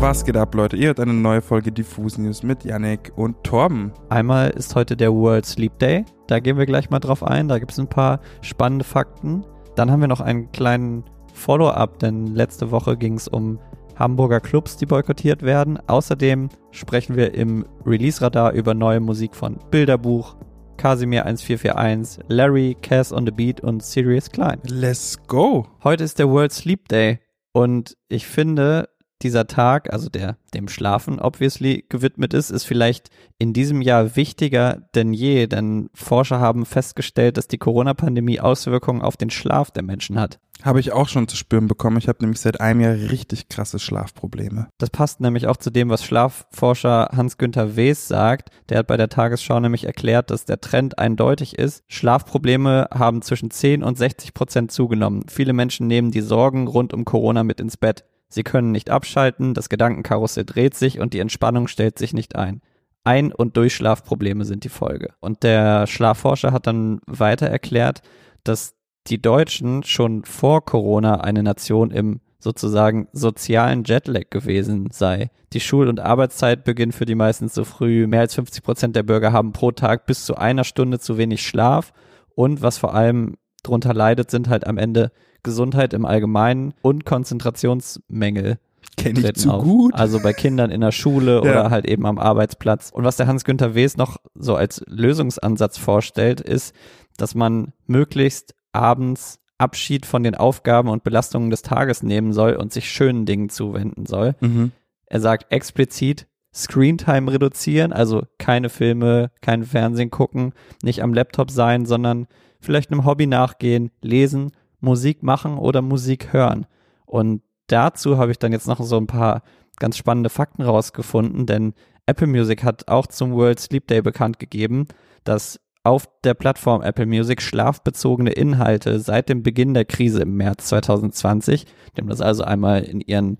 Was geht ab, Leute? Ihr hört eine neue Folge Diffus News mit Yannick und Torben. Einmal ist heute der World Sleep Day. Da gehen wir gleich mal drauf ein. Da gibt es ein paar spannende Fakten. Dann haben wir noch einen kleinen Follow-up, denn letzte Woche ging es um Hamburger Clubs, die boykottiert werden. Außerdem sprechen wir im Release-Radar über neue Musik von Bilderbuch, Casimir 1441, Larry, Cass on the Beat und Sirius Klein. Let's go! Heute ist der World Sleep Day und ich finde, dieser Tag, also der dem Schlafen obviously gewidmet ist, ist vielleicht in diesem Jahr wichtiger denn je, denn Forscher haben festgestellt, dass die Corona-Pandemie Auswirkungen auf den Schlaf der Menschen hat. Habe ich auch schon zu spüren bekommen. Ich habe nämlich seit einem Jahr richtig krasse Schlafprobleme. Das passt nämlich auch zu dem, was Schlafforscher Hans-Günther Wes sagt. Der hat bei der Tagesschau nämlich erklärt, dass der Trend eindeutig ist. Schlafprobleme haben zwischen 10 und 60 Prozent zugenommen. Viele Menschen nehmen die Sorgen rund um Corona mit ins Bett. Sie können nicht abschalten, das Gedankenkarussell dreht sich und die Entspannung stellt sich nicht ein. Ein- und Durchschlafprobleme sind die Folge. Und der Schlafforscher hat dann weiter erklärt, dass die Deutschen schon vor Corona eine Nation im sozusagen sozialen Jetlag gewesen sei. Die Schul- und Arbeitszeit beginnt für die meisten zu früh. Mehr als 50 Prozent der Bürger haben pro Tag bis zu einer Stunde zu wenig Schlaf. Und was vor allem drunter leidet, sind halt am Ende Gesundheit im Allgemeinen und Konzentrationsmängel. Kenne ich zu auf. gut. Also bei Kindern in der Schule Ja. oder halt eben am Arbeitsplatz. Und was der Hans-Günther Wes noch so als Lösungsansatz vorstellt, ist, dass man möglichst abends Abschied von den Aufgaben und Belastungen des Tages nehmen soll und sich schönen Dingen zuwenden soll. Mhm. Er sagt explizit Screentime reduzieren, also keine Filme, kein Fernsehen gucken, nicht am Laptop sein, sondern vielleicht einem Hobby nachgehen, lesen, Musik machen oder Musik hören. Und dazu habe ich dann jetzt noch so ein paar ganz spannende Fakten rausgefunden, denn Apple Music hat auch zum World Sleep Day bekannt gegeben, dass auf der Plattform Apple Music schlafbezogene Inhalte seit dem Beginn der Krise im März 2020, die haben das also einmal in ihren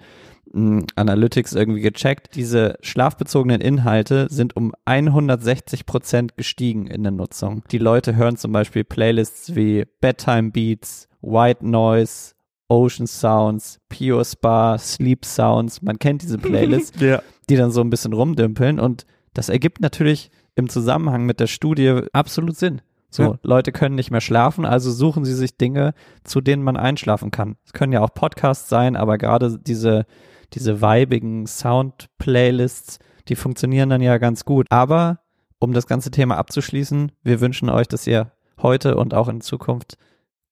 mh, Analytics irgendwie gecheckt. Diese schlafbezogenen Inhalte sind um 160 Prozent gestiegen in der Nutzung. Die Leute hören zum Beispiel Playlists wie Bedtime Beats, White Noise, Ocean Sounds, Pure Spa, Sleep Sounds. Man kennt diese Playlists Ja. die dann so ein bisschen rumdümpeln und das ergibt natürlich im Zusammenhang mit der Studie absolut Sinn. So, Ja. Leute können nicht mehr schlafen, also suchen sie sich Dinge, zu denen man einschlafen kann. Es können ja auch Podcasts sein, aber gerade diese, diese weibigen Sound-Playlists, die funktionieren dann ja ganz gut. Aber um das ganze Thema abzuschließen, wir wünschen euch, dass ihr heute und auch in Zukunft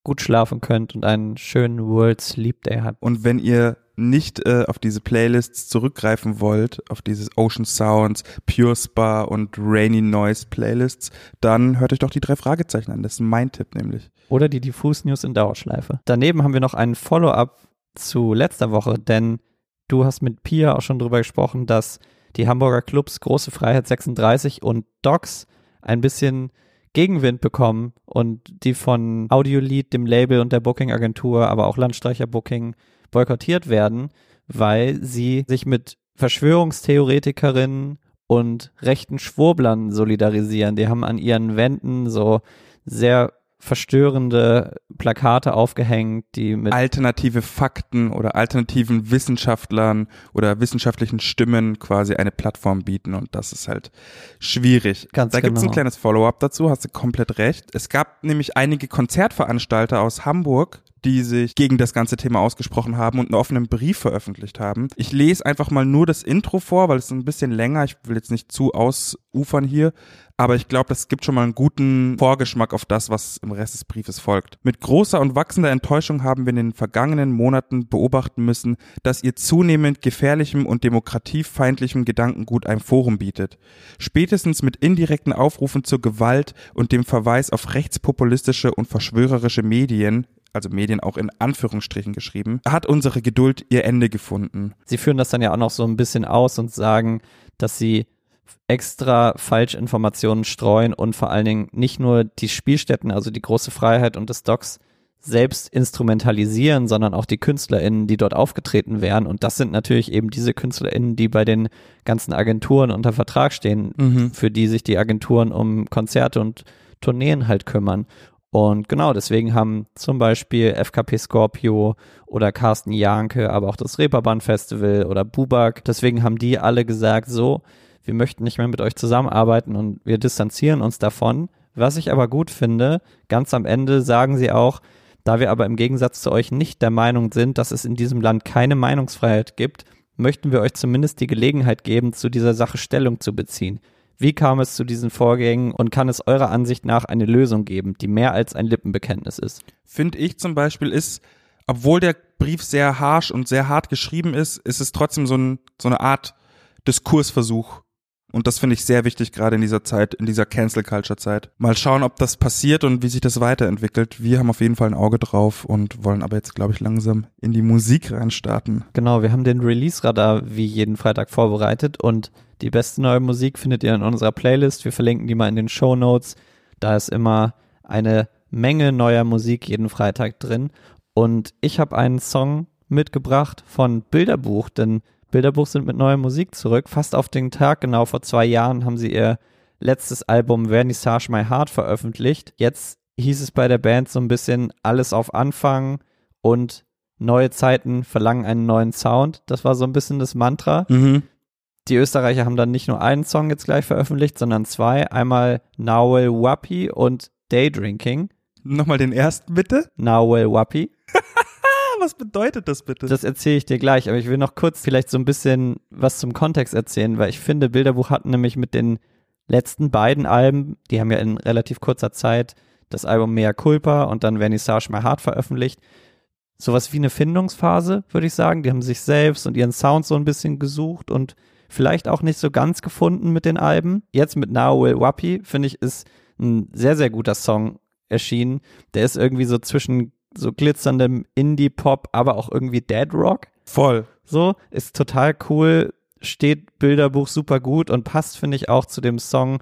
gut schlafen könnt und einen schönen World Sleep Day habt. Und wenn ihr nicht äh, auf diese Playlists zurückgreifen wollt, auf dieses Ocean Sounds, Pure Spa und Rainy Noise Playlists, dann hört euch doch die drei Fragezeichen an. Das ist mein Tipp nämlich. oder die Diffus News in Dauerschleife. Daneben haben wir noch einen Follow-up zu letzter Woche, denn du hast mit Pia auch schon drüber gesprochen, dass die Hamburger Clubs Große Freiheit 36 und Docs ein bisschen Gegenwind bekommen und die von Audiolied, dem Label und der Booking-Agentur, aber auch Landstreicher Booking boykottiert werden, weil sie sich mit Verschwörungstheoretikerinnen und rechten Schwurblern solidarisieren. Die haben an ihren Wänden so sehr verstörende Plakate aufgehängt, die mit Alternative Fakten oder alternativen Wissenschaftlern oder wissenschaftlichen Stimmen quasi eine Plattform bieten und das ist halt schwierig. Ganz da gibt's ein genau. kleines Follow-up dazu, hast du komplett recht. Es gab nämlich einige Konzertveranstalter aus Hamburg, die sich gegen das ganze Thema ausgesprochen haben und einen offenen Brief veröffentlicht haben. Ich lese einfach mal nur das Intro vor, weil es ein bisschen länger. Ich will jetzt nicht zu ausufern hier, aber ich glaube, das gibt schon mal einen guten Vorgeschmack auf das, was im Rest des Briefes folgt. Mit großer und wachsender Enttäuschung haben wir in den vergangenen Monaten beobachten müssen, dass ihr zunehmend gefährlichem und demokratiefeindlichem Gedankengut ein Forum bietet. Spätestens mit indirekten Aufrufen zur Gewalt und dem Verweis auf rechtspopulistische und verschwörerische Medien also Medien auch in Anführungsstrichen geschrieben, hat unsere Geduld ihr Ende gefunden. sie führen das dann ja auch noch so ein bisschen aus und sagen, dass sie extra Falschinformationen streuen und vor allen Dingen nicht nur die Spielstätten, also die große Freiheit und das Docs selbst instrumentalisieren, sondern auch die KünstlerInnen, die dort aufgetreten wären. Und das sind natürlich eben diese KünstlerInnen, die bei den ganzen Agenturen unter Vertrag stehen, Mhm. für die sich die Agenturen um Konzerte und Tourneen halt kümmern. Und genau, deswegen haben zum Beispiel FKP Scorpio oder Carsten Janke, aber auch das Reeperbahn Festival oder Bubak, deswegen haben die alle gesagt, so, wir möchten nicht mehr mit euch zusammenarbeiten und wir distanzieren uns davon. Was ich aber gut finde, ganz am Ende sagen sie auch, da wir aber im Gegensatz zu euch nicht der Meinung sind, dass es in diesem Land keine Meinungsfreiheit gibt, möchten wir euch zumindest die Gelegenheit geben, zu dieser Sache Stellung zu beziehen. Wie kam es zu diesen Vorgängen und kann es eurer Ansicht nach eine Lösung geben, die mehr als ein Lippenbekenntnis ist? Finde ich zum Beispiel ist, obwohl der Brief sehr harsh und sehr hart geschrieben ist, ist es trotzdem so, ein, so eine Art Diskursversuch. Und das finde ich sehr wichtig, gerade in dieser Zeit, in dieser Cancel Culture Zeit. Mal schauen, ob das passiert und wie sich das weiterentwickelt. Wir haben auf jeden Fall ein Auge drauf und wollen aber jetzt, glaube ich, langsam in die Musik reinstarten. Genau, wir haben den Release-Radar wie jeden Freitag vorbereitet und die beste neue Musik findet ihr in unserer Playlist. Wir verlinken die mal in den Show Notes. Da ist immer eine Menge neuer Musik jeden Freitag drin. Und ich habe einen Song mitgebracht von Bilderbuch, denn Bilderbuch sind mit neuer Musik zurück. Fast auf den Tag genau vor zwei Jahren haben sie ihr letztes Album Vernissage My Heart veröffentlicht. Jetzt hieß es bei der Band so ein bisschen alles auf Anfang und neue Zeiten verlangen einen neuen Sound. Das war so ein bisschen das Mantra. Mhm. Die Österreicher haben dann nicht nur einen Song jetzt gleich veröffentlicht, sondern zwei. Einmal Nawel Wapi und Daydrinking. Nochmal den ersten bitte. Nawel Wapi. Was bedeutet das bitte? Das erzähle ich dir gleich, aber ich will noch kurz vielleicht so ein bisschen was zum Kontext erzählen, weil ich finde, Bilderbuch hat nämlich mit den letzten beiden Alben, die haben ja in relativ kurzer Zeit das Album Mea Culpa und dann Vernissage My Heart veröffentlicht. Sowas wie eine Findungsphase, würde ich sagen. Die haben sich selbst und ihren Sound so ein bisschen gesucht und vielleicht auch nicht so ganz gefunden mit den Alben. Jetzt mit Now Will Wappy, finde ich, ist ein sehr, sehr guter Song erschienen. Der ist irgendwie so zwischen so glitzerndem Indie-Pop, aber auch irgendwie Dead Rock. Voll. So, ist total cool, steht Bilderbuch super gut und passt, finde ich, auch zu dem Song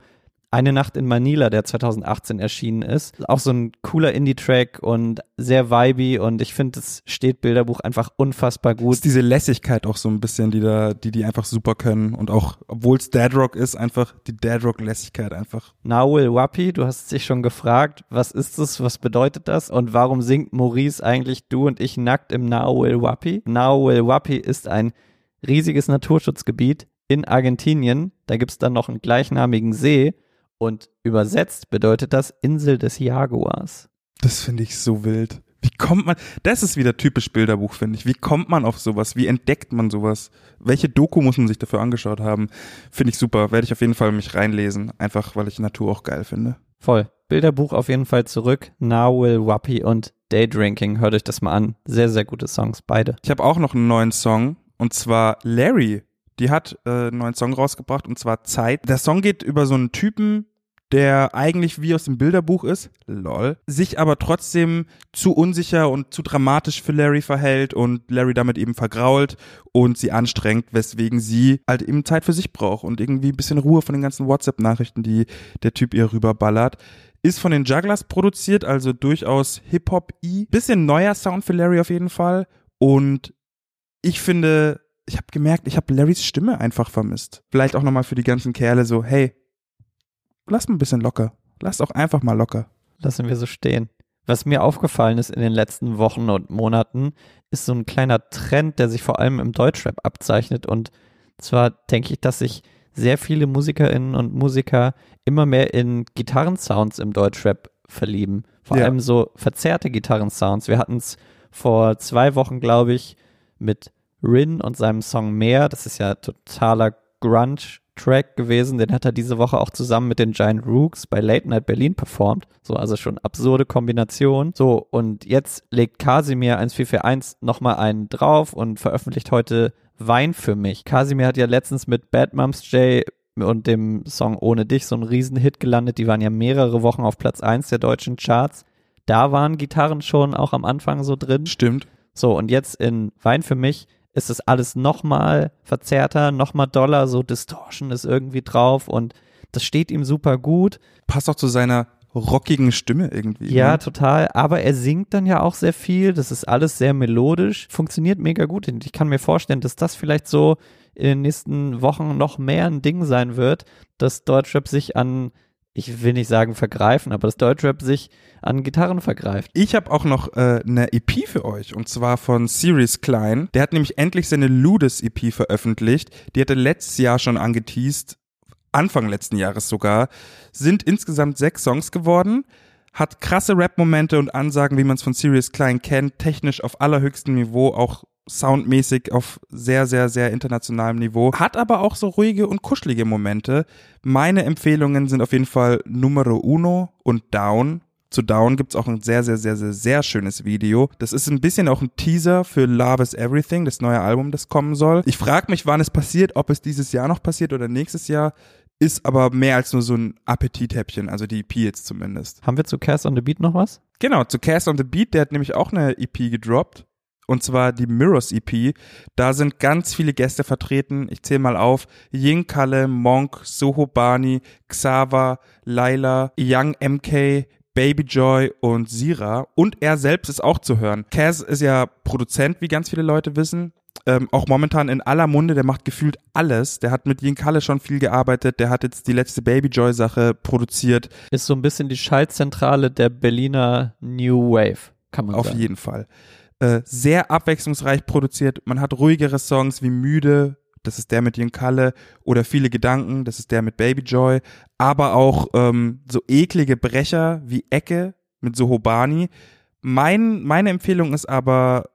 eine Nacht in Manila, der 2018 erschienen ist. Auch so ein cooler Indie-Track und sehr vibey und ich finde, es steht Bilderbuch einfach unfassbar gut. Ist diese Lässigkeit auch so ein bisschen, die da, die die einfach super können und auch, obwohl es Dead Rock ist, einfach die Dead Rock Lässigkeit einfach. Nawil Wapi, du hast dich schon gefragt, was ist das, was bedeutet das und warum singt Maurice eigentlich du und ich nackt im Nawil Wapi? Nawil Wapi ist ein riesiges Naturschutzgebiet in Argentinien. Da gibt's dann noch einen gleichnamigen See und übersetzt bedeutet das Insel des Jaguars. Das finde ich so wild. Wie kommt man, das ist wieder typisch Bilderbuch, finde ich. Wie kommt man auf sowas? Wie entdeckt man sowas? Welche Doku muss man sich dafür angeschaut haben? Finde ich super. Werde ich auf jeden Fall mich reinlesen. Einfach, weil ich Natur auch geil finde. Voll. Bilderbuch auf jeden Fall zurück. Now Will Wappy und Daydrinking. Hört euch das mal an. Sehr, sehr gute Songs, beide. Ich habe auch noch einen neuen Song. Und zwar Larry die hat äh, einen neuen Song rausgebracht und zwar Zeit. Der Song geht über so einen Typen, der eigentlich wie aus dem Bilderbuch ist, lol, sich aber trotzdem zu unsicher und zu dramatisch für Larry verhält und Larry damit eben vergrault und sie anstrengt, weswegen sie halt eben Zeit für sich braucht und irgendwie ein bisschen Ruhe von den ganzen WhatsApp-Nachrichten, die der Typ ihr rüberballert. Ist von den Jugglers produziert, also durchaus Hip-Hop-I. Bisschen neuer Sound für Larry auf jeden Fall. Und ich finde, ich habe gemerkt, ich habe Larrys Stimme einfach vermisst. Vielleicht auch nochmal für die ganzen Kerle so, hey, lass mal ein bisschen locker. Lass auch einfach mal locker. Lassen wir so stehen. Was mir aufgefallen ist in den letzten Wochen und Monaten, ist so ein kleiner Trend, der sich vor allem im Deutschrap abzeichnet. Und zwar denke ich, dass sich sehr viele Musikerinnen und Musiker immer mehr in Gitarrensounds im Deutschrap verlieben. Vor Ja. allem so verzerrte Gitarrensounds. Wir hatten es vor zwei Wochen, glaube ich, mit Rin und seinem Song Mehr. Das ist ja totaler Grunge-Track gewesen. Den hat er diese Woche auch zusammen mit den Giant Rooks bei Late Night Berlin performt. So, also schon absurde Kombination. So, und jetzt legt Casimir 1441 nochmal einen drauf und veröffentlicht heute Wein für mich. Casimir hat ja letztens mit Bad Moms J und dem Song Ohne dich so einen Riesenhit gelandet. Die waren ja mehrere Wochen auf Platz 1 der deutschen Charts. Da waren Gitarren schon auch am Anfang so drin. Stimmt. So, und jetzt in Wein für mich ist das alles nochmal verzerrter, nochmal doller, so Distortion ist irgendwie drauf und das steht ihm super gut. Passt auch zu seiner rockigen Stimme irgendwie. Ja, ne? total. Aber er singt dann ja auch sehr viel. Das ist alles sehr melodisch. Funktioniert mega gut. Und ich kann mir vorstellen, dass das vielleicht so in den nächsten Wochen noch mehr ein Ding sein wird, dass Deutschrap sich an ich will nicht sagen vergreifen, aber dass Deutschrap sich an Gitarren vergreift. Ich habe auch noch äh, eine EP für euch und zwar von Sirius Klein. Der hat nämlich endlich seine Ludes EP veröffentlicht. Die hatte letztes Jahr schon angeteased, Anfang letzten Jahres sogar. Sind insgesamt sechs Songs geworden. Hat krasse Rap-Momente und Ansagen, wie man es von Sirius Klein kennt, technisch auf allerhöchstem Niveau, auch soundmäßig auf sehr, sehr, sehr internationalem Niveau. Hat aber auch so ruhige und kuschelige Momente. Meine Empfehlungen sind auf jeden Fall Numero Uno und Down. Zu Down gibt's auch ein sehr, sehr, sehr, sehr, sehr schönes Video. Das ist ein bisschen auch ein Teaser für Love is Everything, das neue Album, das kommen soll. Ich frage mich, wann es passiert, ob es dieses Jahr noch passiert oder nächstes Jahr. Ist aber mehr als nur so ein Appetithäppchen, also die EP jetzt zumindest. Haben wir zu Cast on the Beat noch was? Genau, zu Cast on the Beat, der hat nämlich auch eine EP gedroppt und zwar die Mirrors EP. Da sind ganz viele Gäste vertreten. Ich zähle mal auf. Ying Kalle, Monk, Soho Bani, Xava, Laila, Young MK, Baby Joy und Sira. Und er selbst ist auch zu hören. Kaz ist ja Produzent, wie ganz viele Leute wissen. Ähm, auch momentan in aller Munde, der macht gefühlt alles. Der hat mit Kalle schon viel gearbeitet, der hat jetzt die letzte Baby Joy Sache produziert. Ist so ein bisschen die Schaltzentrale der Berliner New Wave, kann man Auf sagen. jeden Fall. Äh, sehr abwechslungsreich produziert. Man hat ruhigere Songs wie Müde, das ist der mit Jen Kalle, oder Viele Gedanken, das ist der mit Baby Joy, aber auch ähm, so eklige Brecher wie Ecke mit Sohobani. Mein, meine Empfehlung ist aber,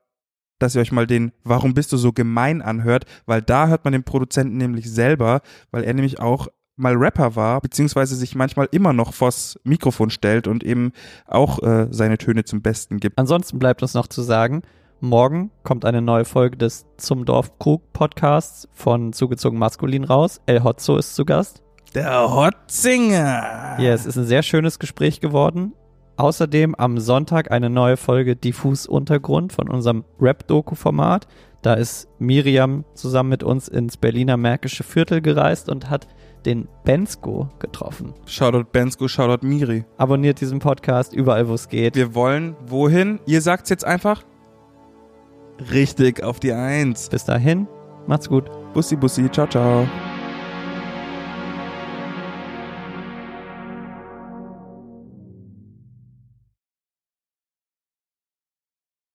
dass ihr euch mal den Warum bist du so gemein anhört, weil da hört man den Produzenten nämlich selber, weil er nämlich auch mal Rapper war, beziehungsweise sich manchmal immer noch vors Mikrofon stellt und eben auch äh, seine Töne zum Besten gibt. Ansonsten bleibt uns noch zu sagen, morgen kommt eine neue Folge des Zum Dorfkrug Podcasts von Zugezogen Maskulin raus. El Hotzo ist zu Gast. Der Hotzinger! Ja, es ist ein sehr schönes Gespräch geworden. Außerdem am Sonntag eine neue Folge Diffus Untergrund von unserem Rap-Doku-Format. Da ist Miriam zusammen mit uns ins Berliner Märkische Viertel gereist und hat den Bensko getroffen. Shoutout Bensko, Shoutout Miri. Abonniert diesen Podcast überall, wo es geht. Wir wollen wohin? Ihr sagt's jetzt einfach? Richtig, auf die Eins. Bis dahin, macht's gut. Bussi, Bussi, ciao, ciao.